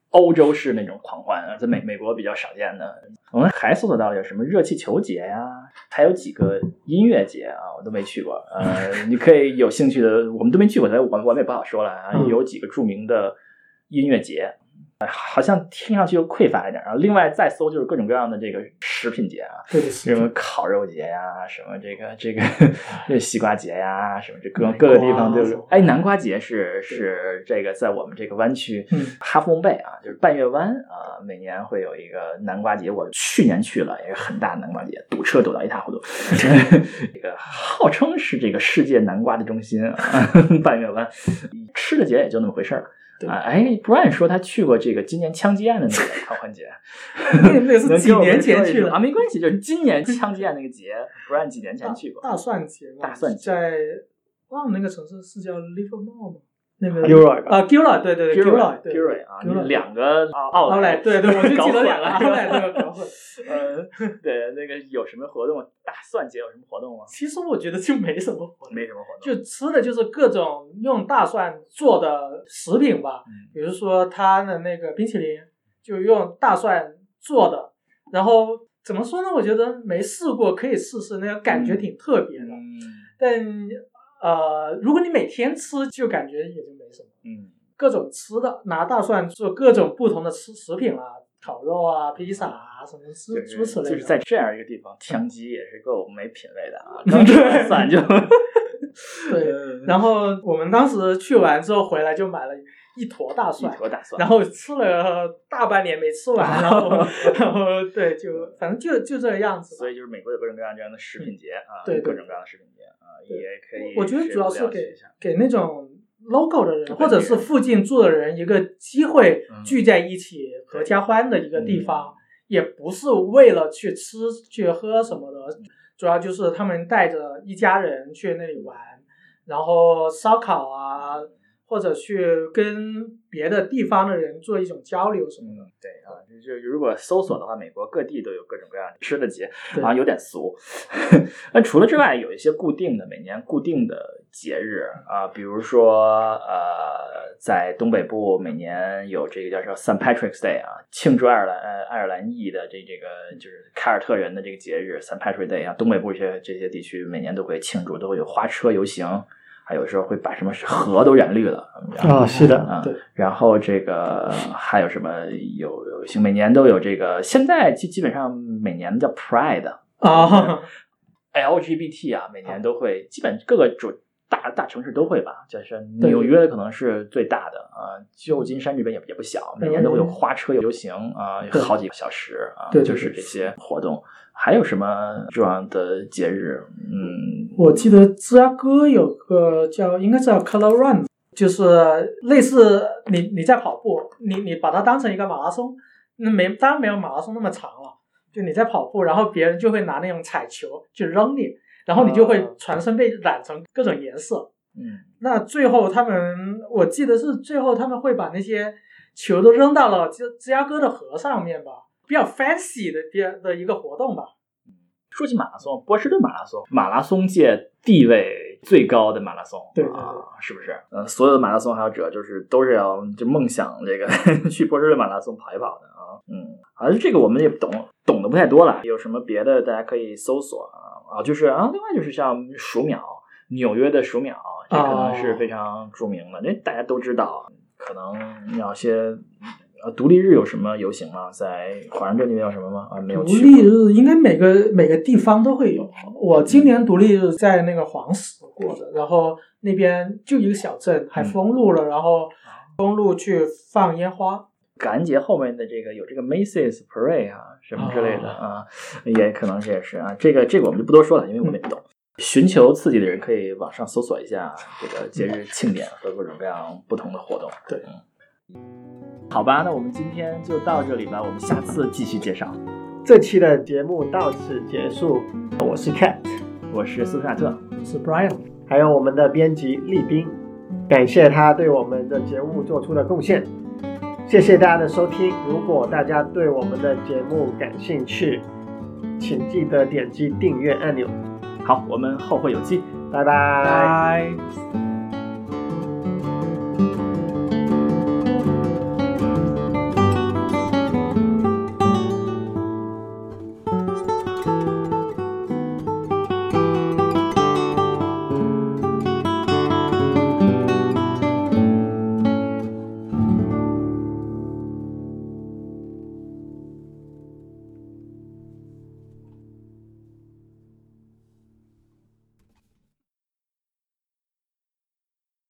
欧洲式那种狂欢，在美美国比较少见的。我们还搜索到有什么热气球节呀，还有几个音乐节啊，我都没去过。呃，你可以有兴趣的，我们都没去过，所以我我们也不好说了啊。有几个著名的音乐节。好像听上去又匮乏一点，然后另外再搜就是各种各样的这个食品节啊，什么烤肉节呀，什么这个 这个这西瓜节呀，什么这各各个地方都有。哎，南瓜节是是这个在我们这个湾区哈弗蒙贝啊，就是半月湾啊，每年会有一个南瓜节。我去年去了，也是很大的南瓜节，堵车堵到一塌糊涂。这个号称是这个世界南瓜的中心啊，半月湾吃的节也就那么回事儿。啊，哎，Brian 说他去过这个今年枪击案的那个 狂欢节，那是 几年前去的啊，没关系，就是今年枪击案那个节，Brian 几年前去过。大蒜节，大蒜节在忘了那个城市是叫 Livermore 吗？那个 Gilroy 啊，Gilroy，对对对，Gilroy，Gilroy 啊，两个奥奥莱，对对，我就记得两个奥莱那个搞混。呃，对，那个有什么活动？大蒜节有什么活动吗？其实我觉得就没什么活动，没什么活动，就吃的就是各种用大蒜做的食品吧。比如说他的那个冰淇淋，就用大蒜做的。然后怎么说呢？我觉得没试过，可以试试，那个感觉挺特别的。但呃，如果你每天吃，就感觉也就没什么。嗯，各种吃的，拿大蒜做各种不同的吃食品啊，烤肉啊，披萨啊，什么诸诸此类的。就是在这样一个地方，枪击也是够没品位的啊！刚吃完蒜就。对，然后我们当时去完之后回来就买了一坨大蒜，一坨大蒜，然后吃了大半年没吃完，然后然后对，就反正就就这个样子。所以就是美国有各种各样这样的食品节啊，对各种各样的食品节啊。也可以，我觉得主要是给给那种 local 的人，或者是附近住的人一个机会聚在一起合家欢的一个地方，也不是为了去吃去喝什么的，主要就是他们带着一家人去那里玩，然后烧烤啊。或者去跟别的地方的人做一种交流什么的。对啊，就如果搜索的话，美国各地都有各种各样的吃的节，好像有点俗。那除了之外，有一些固定的每年固定的节日啊，比如说呃，在东北部每年有这个叫什么 St. Patrick's Day 啊，庆祝爱尔兰呃爱尔兰裔的这这个就是凯尔特人的这个节日 St. Patrick's Day 啊，东北部这些这些地区每年都会庆祝，都会有花车游行。还有时候会把什么河都染绿了啊，是的啊，对。然后这个还有什么有有每年都有这个，现在基基本上每年叫 Pride 啊，LGBT 啊，每年都会，基本各个主大大城市都会吧，就是纽约可能是最大的啊，旧金山这边也也不小，每年都会有花车游行啊，好几个小时啊，对就是这些活动。还有什么重要的节日？嗯，我记得芝加哥有个叫，应该叫 Color Run，就是类似你你在跑步，你你把它当成一个马拉松，那没当然没有马拉松那么长了，就你在跑步，然后别人就会拿那种彩球去扔你，然后你就会全身被染成各种颜色。嗯，那最后他们，我记得是最后他们会把那些球都扔到了芝芝加哥的河上面吧。比较 fancy 的比较的一个活动吧。说起马拉松，波士顿马拉松，马拉松界地位最高的马拉松，对啊，是不是？嗯，所有的马拉松爱好者就是都是要就梦想这个 去波士顿马拉松跑一跑的啊。嗯，好像这个我们也懂，懂得不太多了。有什么别的大家可以搜索啊？啊，就是啊，另外就是像数秒，纽约的数秒，这可能是非常著名的，那大家都知道。可能要些。呃，独立日有什么游行吗？在华盛顿那边有什么吗？啊，没有。独立日应该每个每个地方都会有。我今年独立日在那个黄石过的，然后那边就一个小镇，还封路了，然后封路去放烟花。感恩节后面的这个有这个 Macy's Parade 啊，什么之类的啊，也可能这也是啊。这个这个我们就不多说了，因为我们也不懂。寻求刺激的人可以网上搜索一下这个节日庆典和各种各样不同的活动。对。好吧，那我们今天就到这里吧，我们下次继续介绍。这期的节目到此结束，我是 Cat，我是斯卡特，我是 Brian，还有我们的编辑立斌，感谢他对我们的节目做出的贡献。谢谢大家的收听。如果大家对我们的节目感兴趣，请记得点击订阅按钮。好，我们后会有期，拜拜。拜。